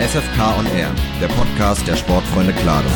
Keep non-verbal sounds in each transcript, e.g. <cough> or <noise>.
SFK on Air, der Podcast der Sportfreunde Klado.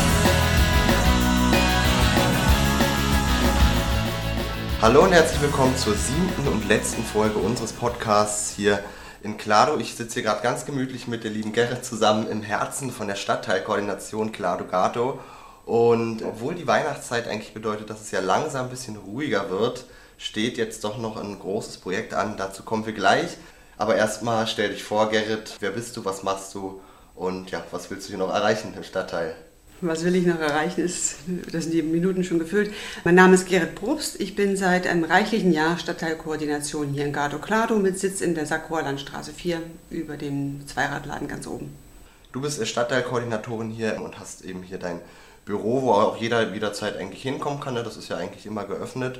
Hallo und herzlich willkommen zur siebten und letzten Folge unseres Podcasts hier in Klado. Ich sitze hier gerade ganz gemütlich mit der lieben Gerrit zusammen im Herzen von der Stadtteilkoordination Klado Gato. Und obwohl die Weihnachtszeit eigentlich bedeutet, dass es ja langsam ein bisschen ruhiger wird, steht jetzt doch noch ein großes Projekt an. Dazu kommen wir gleich. Aber erstmal stell dich vor, Gerrit. Wer bist du? Was machst du? Und ja, was willst du hier noch erreichen im Stadtteil? Was will ich noch erreichen, ist, das sind die Minuten schon gefüllt. Mein Name ist Gerrit Probst. Ich bin seit einem reichlichen Jahr Stadtteilkoordination hier in Gardo Clado mit Sitz in der Sakroer Landstraße 4 über dem Zweiradladen ganz oben. Du bist Stadtteilkoordinatorin hier und hast eben hier dein Büro, wo auch jeder jederzeit eigentlich hinkommen kann. Ne? Das ist ja eigentlich immer geöffnet.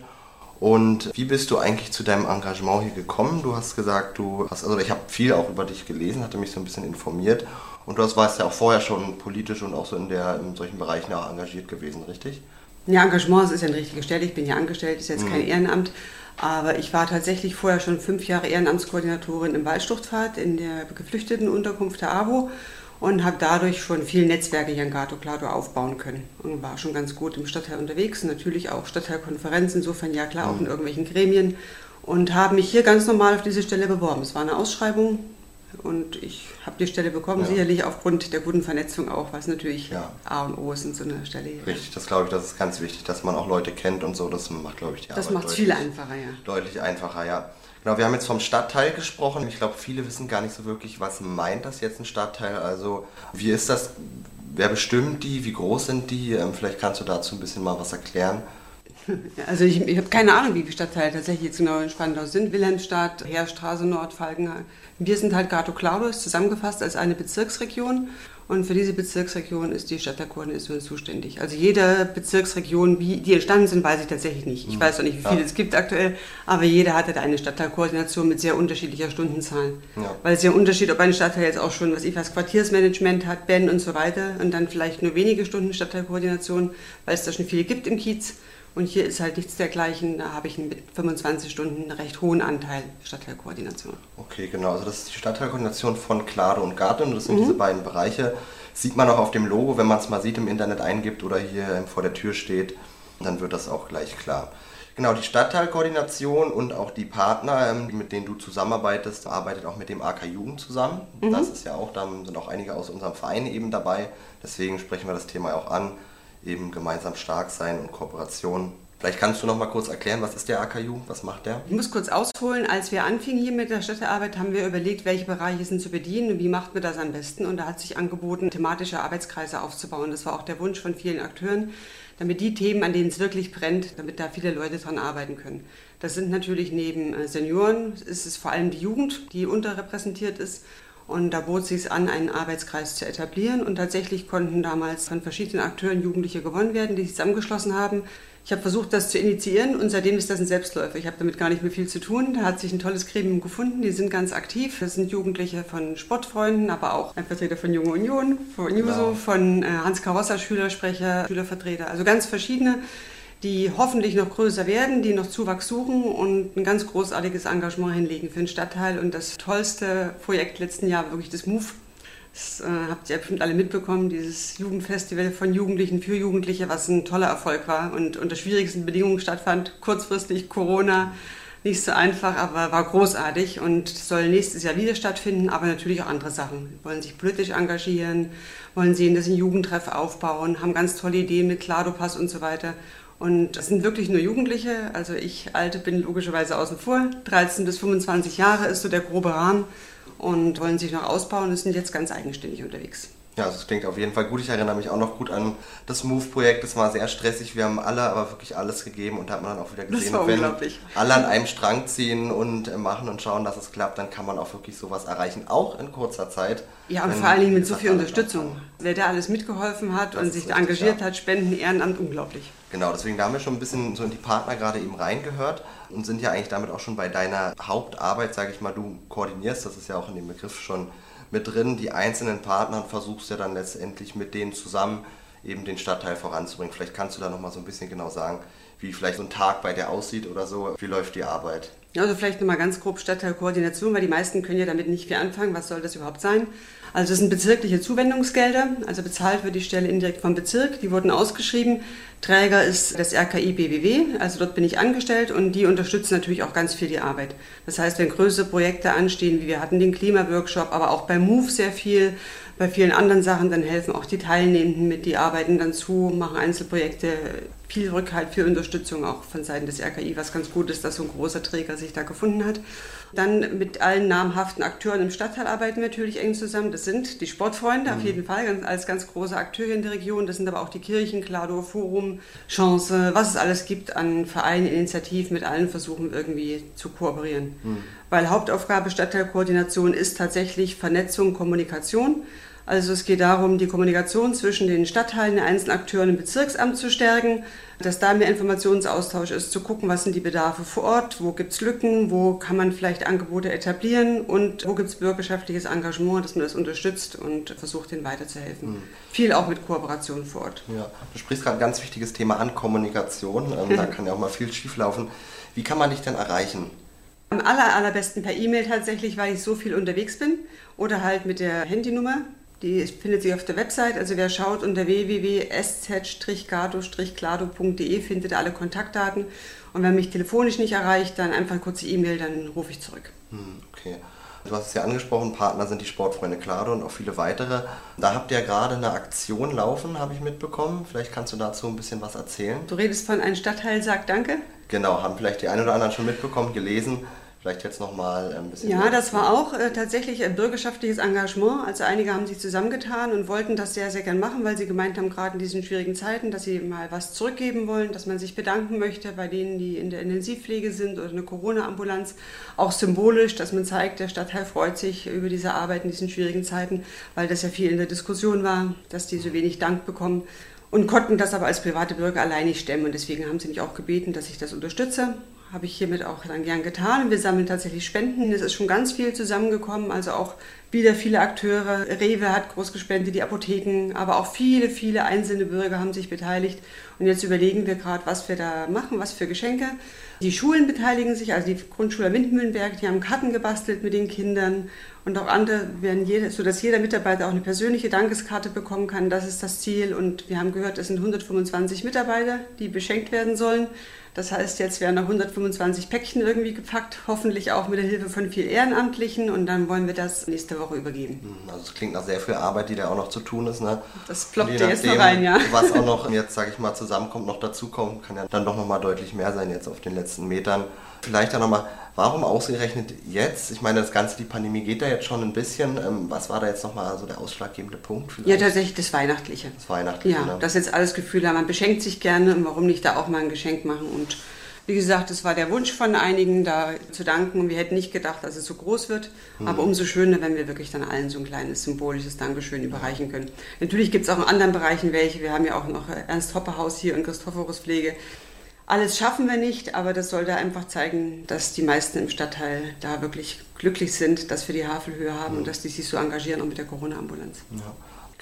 Und wie bist du eigentlich zu deinem Engagement hier gekommen? Du hast gesagt, du hast, also ich habe viel auch über dich gelesen, hatte mich so ein bisschen informiert. Und du warst ja auch vorher schon politisch und auch so in, der, in solchen Bereichen auch engagiert gewesen, richtig? Ja, Engagement ist ja eine richtige Stelle. Ich bin ja angestellt, ist jetzt mhm. kein Ehrenamt. Aber ich war tatsächlich vorher schon fünf Jahre Ehrenamtskoordinatorin im Waldstuchtfahrt in der Geflüchtetenunterkunft der AWO und habe dadurch schon viele Netzwerke hier in Gato Clado aufbauen können und war schon ganz gut im Stadtteil unterwegs, natürlich auch Stadtteilkonferenzen, insofern ja klar, auch in mhm. irgendwelchen Gremien und habe mich hier ganz normal auf diese Stelle beworben. Es war eine Ausschreibung und ich habe die Stelle bekommen, ja. sicherlich aufgrund der guten Vernetzung auch, was natürlich ja. A und O ist in so einer Stelle. Hier. Richtig, das glaube ich, das ist ganz wichtig, dass man auch Leute kennt und so, das macht, glaube ich, die das Arbeit macht es viel einfacher, ja. Deutlich einfacher, ja. Genau, wir haben jetzt vom Stadtteil gesprochen. Ich glaube, viele wissen gar nicht so wirklich, was meint das jetzt ein Stadtteil. Also, wie ist das? Wer bestimmt die? Wie groß sind die? Ähm, vielleicht kannst du dazu ein bisschen mal was erklären. <laughs> Also ich, ich habe keine Ahnung, wie die Stadtteile tatsächlich jetzt genau in Spandau sind. Wilhelmstadt, Heerstraße, Nord, Falkenhayn. Wir sind halt Gato Claudius zusammengefasst als eine Bezirksregion und für diese Bezirksregion ist die Stadtteilkoordination zuständig. Also jede Bezirksregion, wie die entstanden sind, weiß ich tatsächlich nicht. Ich mhm. weiß auch nicht, wie viele ja. es gibt aktuell, aber jeder hatte da eine Stadtteilkoordination mit sehr unterschiedlicher Stundenzahl. Ja. Weil es ja ein Unterschied, ob ein Stadtteil jetzt auch schon, was ich weiß, Quartiersmanagement hat, Ben und so weiter und dann vielleicht nur wenige Stunden Stadtteilkoordination, weil es da schon viele gibt im Kiez. Und hier ist halt nichts dergleichen. Da habe ich mit 25 Stunden einen recht hohen Anteil Stadtteilkoordination. Okay, genau. Also das ist die Stadtteilkoordination von Klade und Garten. Das sind mhm. diese beiden Bereiche. Sieht man auch auf dem Logo, wenn man es mal sieht im Internet eingibt oder hier vor der Tür steht, dann wird das auch gleich klar. Genau, die Stadtteilkoordination und auch die Partner, ähm, mit denen du zusammenarbeitest, arbeitet auch mit dem AK Jugend zusammen. Mhm. Das ist ja auch, da sind auch einige aus unserem Verein eben dabei. Deswegen sprechen wir das Thema auch an eben gemeinsam stark sein und Kooperation. Vielleicht kannst du noch mal kurz erklären, was ist der AKU, was macht der? Ich muss kurz ausholen, als wir anfingen hier mit der Städtearbeit, haben wir überlegt, welche Bereiche sind zu bedienen und wie macht man das am besten. Und da hat sich angeboten, thematische Arbeitskreise aufzubauen. Das war auch der Wunsch von vielen Akteuren, damit die Themen, an denen es wirklich brennt, damit da viele Leute dran arbeiten können. Das sind natürlich neben äh, Senioren, ist es vor allem die Jugend, die unterrepräsentiert ist. Und da bot sich an, einen Arbeitskreis zu etablieren. Und tatsächlich konnten damals von verschiedenen Akteuren Jugendliche gewonnen werden, die sich zusammengeschlossen haben. Ich habe versucht, das zu initiieren und seitdem ist das ein Selbstläufer. Ich habe damit gar nicht mehr viel zu tun. Da hat sich ein tolles Gremium gefunden, die sind ganz aktiv. Das sind Jugendliche von Sportfreunden, aber auch ein Vertreter von Junge Union, von Juso, genau. von äh, Hans Karossa, Schülersprecher, Schülervertreter. Also ganz verschiedene die hoffentlich noch größer werden, die noch Zuwachs suchen und ein ganz großartiges Engagement hinlegen für den Stadtteil. Und das tollste Projekt letzten Jahr wirklich das MOVE. Das äh, habt ihr bestimmt alle mitbekommen, dieses Jugendfestival von Jugendlichen für Jugendliche, was ein toller Erfolg war und unter schwierigsten Bedingungen stattfand. Kurzfristig Corona, nicht so einfach, aber war großartig und soll nächstes Jahr wieder stattfinden, aber natürlich auch andere Sachen. Wollen sich politisch engagieren, wollen sehen, dass sie einen Jugendtreff aufbauen, haben ganz tolle Ideen mit Kladopass und so weiter. Und das sind wirklich nur Jugendliche. Also ich Alte bin logischerweise außen vor. 13 bis 25 Jahre ist so der grobe Rahmen und wollen sich noch ausbauen und sind jetzt ganz eigenständig unterwegs. Ja, das klingt auf jeden Fall gut. Ich erinnere mich auch noch gut an das Move-Projekt. Das war sehr stressig. Wir haben alle aber wirklich alles gegeben und da hat man dann auch wieder gesehen, wenn alle an einem Strang ziehen und äh, machen und schauen, dass es klappt, dann kann man auch wirklich sowas erreichen, auch in kurzer Zeit. Ja, und vor allen Dingen mit so viel Unterstützung. Wer da alles mitgeholfen hat das und sich engagiert ja. hat, Spenden, Ehrenamt, unglaublich. Genau, deswegen da haben wir schon ein bisschen so in die Partner gerade eben reingehört und sind ja eigentlich damit auch schon bei deiner Hauptarbeit, sage ich mal, du koordinierst, das ist ja auch in dem Begriff schon mit drin, die einzelnen Partner und versuchst ja dann letztendlich mit denen zusammen eben den Stadtteil voranzubringen. Vielleicht kannst du da nochmal so ein bisschen genau sagen, wie vielleicht so ein Tag bei dir aussieht oder so. Wie läuft die Arbeit? Also vielleicht nochmal ganz grob Stadtteilkoordination, weil die meisten können ja damit nicht viel anfangen. Was soll das überhaupt sein? Also es sind bezirkliche Zuwendungsgelder, also bezahlt wird die Stelle indirekt vom Bezirk. Die wurden ausgeschrieben. Träger ist das RKI BWW, also dort bin ich angestellt und die unterstützen natürlich auch ganz viel die Arbeit. Das heißt, wenn größere Projekte anstehen, wie wir hatten den Klimaworkshop, aber auch bei MOVE sehr viel, bei vielen anderen Sachen, dann helfen auch die Teilnehmenden mit, die arbeiten dann zu, machen Einzelprojekte, viel Rückhalt für Unterstützung auch von Seiten des RKI, was ganz gut ist, dass so ein großer Träger sich da gefunden hat. Dann mit allen namhaften Akteuren im Stadtteil arbeiten wir natürlich eng zusammen. Das sind die Sportfreunde mhm. auf jeden Fall als ganz große Akteure in der Region. Das sind aber auch die Kirchen, Klado, Forum, Chance, was es alles gibt an Vereinen, Initiativen, mit allen versuchen irgendwie zu kooperieren. Mhm. Weil Hauptaufgabe Stadtteilkoordination ist tatsächlich Vernetzung, Kommunikation. Also es geht darum, die Kommunikation zwischen den Stadtteilen, den einzelnen Akteuren im Bezirksamt zu stärken, dass da mehr Informationsaustausch ist, zu gucken, was sind die Bedarfe vor Ort, wo gibt es Lücken, wo kann man vielleicht Angebote etablieren und wo gibt es bürgerschaftliches Engagement, dass man das unterstützt und versucht, denen weiterzuhelfen. Mhm. Viel auch mit Kooperation vor Ort. Ja, du sprichst gerade ein ganz wichtiges Thema an, Kommunikation. Ähm, <laughs> da kann ja auch mal viel schieflaufen. Wie kann man dich denn erreichen? Am aller, allerbesten per E-Mail tatsächlich, weil ich so viel unterwegs bin oder halt mit der Handynummer die findet sich auf der Website. Also wer schaut unter www.sz-gado-klado.de findet alle Kontaktdaten. Und wenn mich telefonisch nicht erreicht, dann einfach eine kurze E-Mail, dann rufe ich zurück. Hm, okay. Du hast es ja angesprochen, Partner sind die Sportfreunde Klado und auch viele weitere. Da habt ihr gerade eine Aktion laufen, habe ich mitbekommen. Vielleicht kannst du dazu ein bisschen was erzählen. Du redest von einem Stadtteil sagt Danke? Genau, haben vielleicht die einen oder anderen schon mitbekommen, gelesen. Vielleicht jetzt noch mal ein bisschen. Ja, das war auch äh, tatsächlich ein bürgerschaftliches Engagement. Also einige haben sich zusammengetan und wollten das sehr, sehr gern machen, weil sie gemeint haben, gerade in diesen schwierigen Zeiten, dass sie mal was zurückgeben wollen, dass man sich bedanken möchte bei denen, die in der Intensivpflege sind oder eine Corona-Ambulanz. Auch symbolisch, dass man zeigt, der Stadtteil freut sich über diese Arbeit in diesen schwierigen Zeiten, weil das ja viel in der Diskussion war, dass die so wenig Dank bekommen und konnten das aber als private Bürger allein nicht stemmen. Und deswegen haben sie mich auch gebeten, dass ich das unterstütze habe ich hiermit auch dann gern getan. Wir sammeln tatsächlich Spenden. Es ist schon ganz viel zusammengekommen, also auch wieder viele Akteure. Rewe hat groß gespendet, die Apotheken, aber auch viele, viele einzelne Bürger haben sich beteiligt. Und jetzt überlegen wir gerade, was wir da machen, was für Geschenke. Die Schulen beteiligen sich, also die Grundschule Windmühlenberg, die haben Karten gebastelt mit den Kindern und auch andere werden jeder, sodass jeder Mitarbeiter auch eine persönliche Dankeskarte bekommen kann. Das ist das Ziel. Und wir haben gehört, es sind 125 Mitarbeiter, die beschenkt werden sollen. Das heißt, jetzt werden noch 125 Päckchen irgendwie gepackt, hoffentlich auch mit der Hilfe von vielen Ehrenamtlichen und dann wollen wir das nächste Woche übergeben. Hm, also es klingt nach sehr viel Arbeit, die da auch noch zu tun ist. Ne? Das ploppt ja jetzt noch rein, ja. Was auch noch <laughs> jetzt, sage ich mal, zusammenkommt, noch dazukommt, kann ja dann doch nochmal deutlich mehr sein jetzt auf den letzten Metern. Vielleicht ja nochmal, warum ausgerechnet jetzt? Ich meine, das Ganze, die Pandemie geht da jetzt schon ein bisschen. Ähm, was war da jetzt nochmal so der ausschlaggebende Punkt? Vielleicht? Ja, tatsächlich das Weihnachtliche. Das Weihnachtliche, Ja, ne? das jetzt alles Gefühl haben, man beschenkt sich gerne und warum nicht da auch mal ein Geschenk machen und wie gesagt, es war der Wunsch von einigen, da zu danken. Wir hätten nicht gedacht, dass es so groß wird. Mhm. Aber umso schöner, wenn wir wirklich dann allen so ein kleines symbolisches Dankeschön überreichen können. Natürlich gibt es auch in anderen Bereichen welche. Wir haben ja auch noch Ernst Hoppe Haus hier und Christophorus Pflege. Alles schaffen wir nicht, aber das sollte einfach zeigen, dass die meisten im Stadtteil da wirklich glücklich sind, dass wir die Havelhöhe haben mhm. und dass die sich so engagieren, auch mit der Corona-Ambulanz. Ja.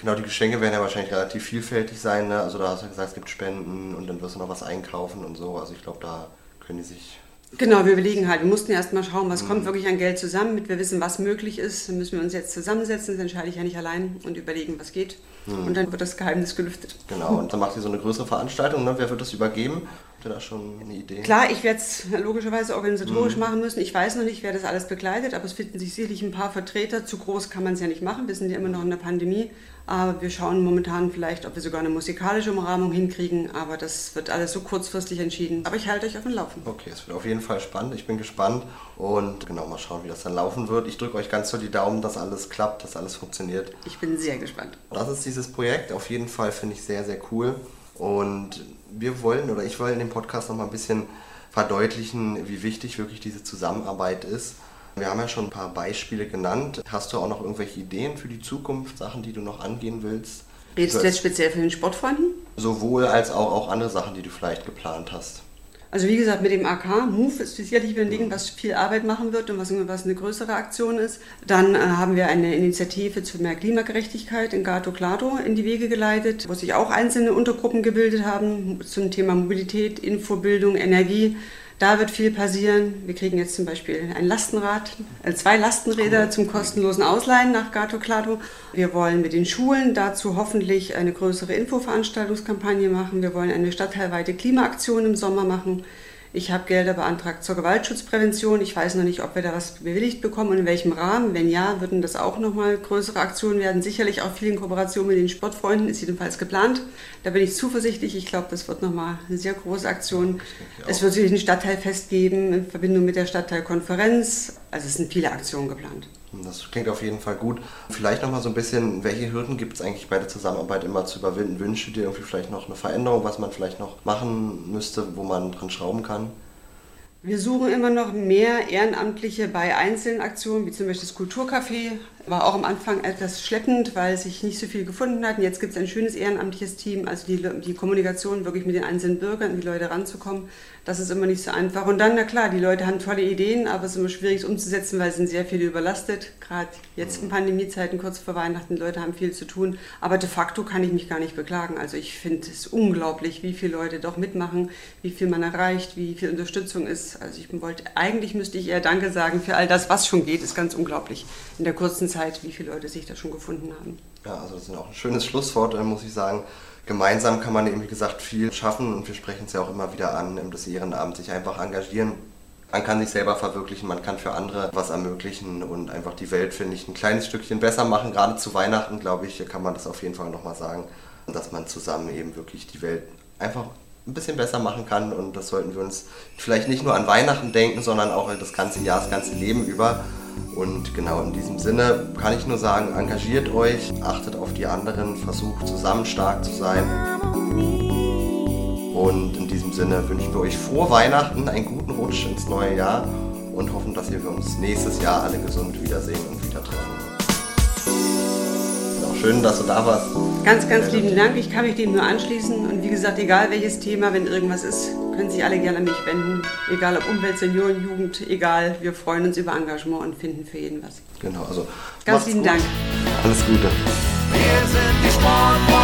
Genau, die Geschenke werden ja wahrscheinlich relativ vielfältig sein. Ne? Also da hast du gesagt, es gibt Spenden und dann wirst du noch was einkaufen und so. Also ich glaube, da können die sich Genau, wir überlegen halt, wir mussten erst mal schauen, was mhm. kommt wirklich an Geld zusammen, damit wir wissen, was möglich ist. Dann müssen wir uns jetzt zusammensetzen, das entscheide ich ja nicht allein und überlegen, was geht. Mhm. Und dann wird das Geheimnis gelüftet. Genau, und dann macht ihr so eine größere Veranstaltung. Ne? Wer wird das übergeben? Habt ihr da schon eine Idee? Klar, ich werde es logischerweise organisatorisch mhm. machen müssen. Ich weiß noch nicht, wer das alles begleitet, aber es finden sich sicherlich ein paar Vertreter. Zu groß kann man es ja nicht machen. Wir sind ja immer noch in der Pandemie. Aber wir schauen momentan vielleicht, ob wir sogar eine musikalische Umrahmung hinkriegen. Aber das wird alles so kurzfristig entschieden. Aber ich halte euch auf dem Laufen. Okay, es wird auf jeden Fall spannend. Ich bin gespannt. Und genau, mal schauen, wie das dann laufen wird. Ich drücke euch ganz so die Daumen, dass alles klappt, dass alles funktioniert. Ich bin sehr gespannt. Das ist dieses Projekt. Auf jeden Fall finde ich sehr, sehr cool. Und wir wollen oder ich will in dem Podcast noch mal ein bisschen verdeutlichen, wie wichtig wirklich diese Zusammenarbeit ist. Wir haben ja schon ein paar Beispiele genannt. Hast du auch noch irgendwelche Ideen für die Zukunft, Sachen, die du noch angehen willst? Redest du jetzt speziell für den Sportfreunden? Sowohl als auch, auch andere Sachen, die du vielleicht geplant hast. Also wie gesagt, mit dem AK, Move ist sicherlich ein Ding, was viel Arbeit machen wird und was, was eine größere Aktion ist. Dann äh, haben wir eine Initiative zu mehr Klimagerechtigkeit in Gato Clado in die Wege geleitet, wo sich auch einzelne Untergruppen gebildet haben zum Thema Mobilität, Infobildung, Energie. Da wird viel passieren. Wir kriegen jetzt zum Beispiel ein Lastenrad, äh, zwei Lastenräder zum kostenlosen Ausleihen nach Gato Clado. Wir wollen mit den Schulen dazu hoffentlich eine größere Infoveranstaltungskampagne machen. Wir wollen eine stadtteilweite Klimaaktion im Sommer machen. Ich habe Gelder beantragt zur Gewaltschutzprävention. Ich weiß noch nicht, ob wir da was bewilligt bekommen und in welchem Rahmen. Wenn ja, würden das auch nochmal größere Aktionen werden. Sicherlich auch viel in Kooperation mit den Sportfreunden ist jedenfalls geplant. Da bin ich zuversichtlich. Ich glaube, das wird nochmal eine sehr große Aktion. Es wird sich ein Stadtteilfest geben in Verbindung mit der Stadtteilkonferenz. Also es sind viele Aktionen geplant. Das klingt auf jeden Fall gut. Vielleicht noch mal so ein bisschen, welche Hürden gibt es eigentlich bei der Zusammenarbeit immer zu überwinden? Wünsche dir irgendwie vielleicht noch eine Veränderung, was man vielleicht noch machen müsste, wo man dran schrauben kann? Wir suchen immer noch mehr Ehrenamtliche bei einzelnen Aktionen, wie zum Beispiel das Kulturcafé. War auch am Anfang etwas schleppend, weil sich nicht so viel gefunden hatten. Jetzt gibt es ein schönes ehrenamtliches Team, also die, die Kommunikation wirklich mit den einzelnen Bürgern, die Leute ranzukommen. Das ist immer nicht so einfach. Und dann, na klar, die Leute haben tolle Ideen, aber es ist immer schwierig es umzusetzen, weil es sind sehr viele überlastet. Gerade jetzt in Pandemiezeiten, kurz vor Weihnachten, Leute haben viel zu tun. Aber de facto kann ich mich gar nicht beklagen. Also ich finde es unglaublich, wie viele Leute doch mitmachen, wie viel man erreicht, wie viel Unterstützung ist. Also ich wollte, eigentlich müsste ich eher Danke sagen für all das, was schon geht. Ist ganz unglaublich in der kurzen Zeit, wie viele Leute sich da schon gefunden haben. Ja, also das ist auch ein schönes Schlusswort, muss ich sagen gemeinsam kann man eben, wie gesagt, viel schaffen und wir sprechen es ja auch immer wieder an, das Ehrenamt, sich einfach engagieren. Man kann sich selber verwirklichen, man kann für andere was ermöglichen und einfach die Welt, finde ich, ein kleines Stückchen besser machen. Gerade zu Weihnachten, glaube ich, kann man das auf jeden Fall nochmal sagen, dass man zusammen eben wirklich die Welt einfach ein bisschen besser machen kann und das sollten wir uns vielleicht nicht nur an Weihnachten denken, sondern auch das ganze Jahr, das ganze Leben über. Und genau in diesem Sinne kann ich nur sagen, engagiert euch, achtet auf die anderen, versucht zusammen stark zu sein. Und in diesem Sinne wünschen wir euch frohe Weihnachten, einen guten Rutsch ins neue Jahr und hoffen, dass wir uns nächstes Jahr alle gesund wiedersehen und wieder treffen. Genau, schön, dass du da warst. Ganz, ganz lieben Dank. Ich kann mich dem nur anschließen. Und wie gesagt, egal welches Thema, wenn irgendwas ist, können sich alle gerne an mich wenden. Egal ob Umwelt, Senioren, Jugend, egal. Wir freuen uns über Engagement und finden für jeden was. Genau, also. Ganz lieben gut. Dank. Alles Gute. Wir sind die Sportfreunde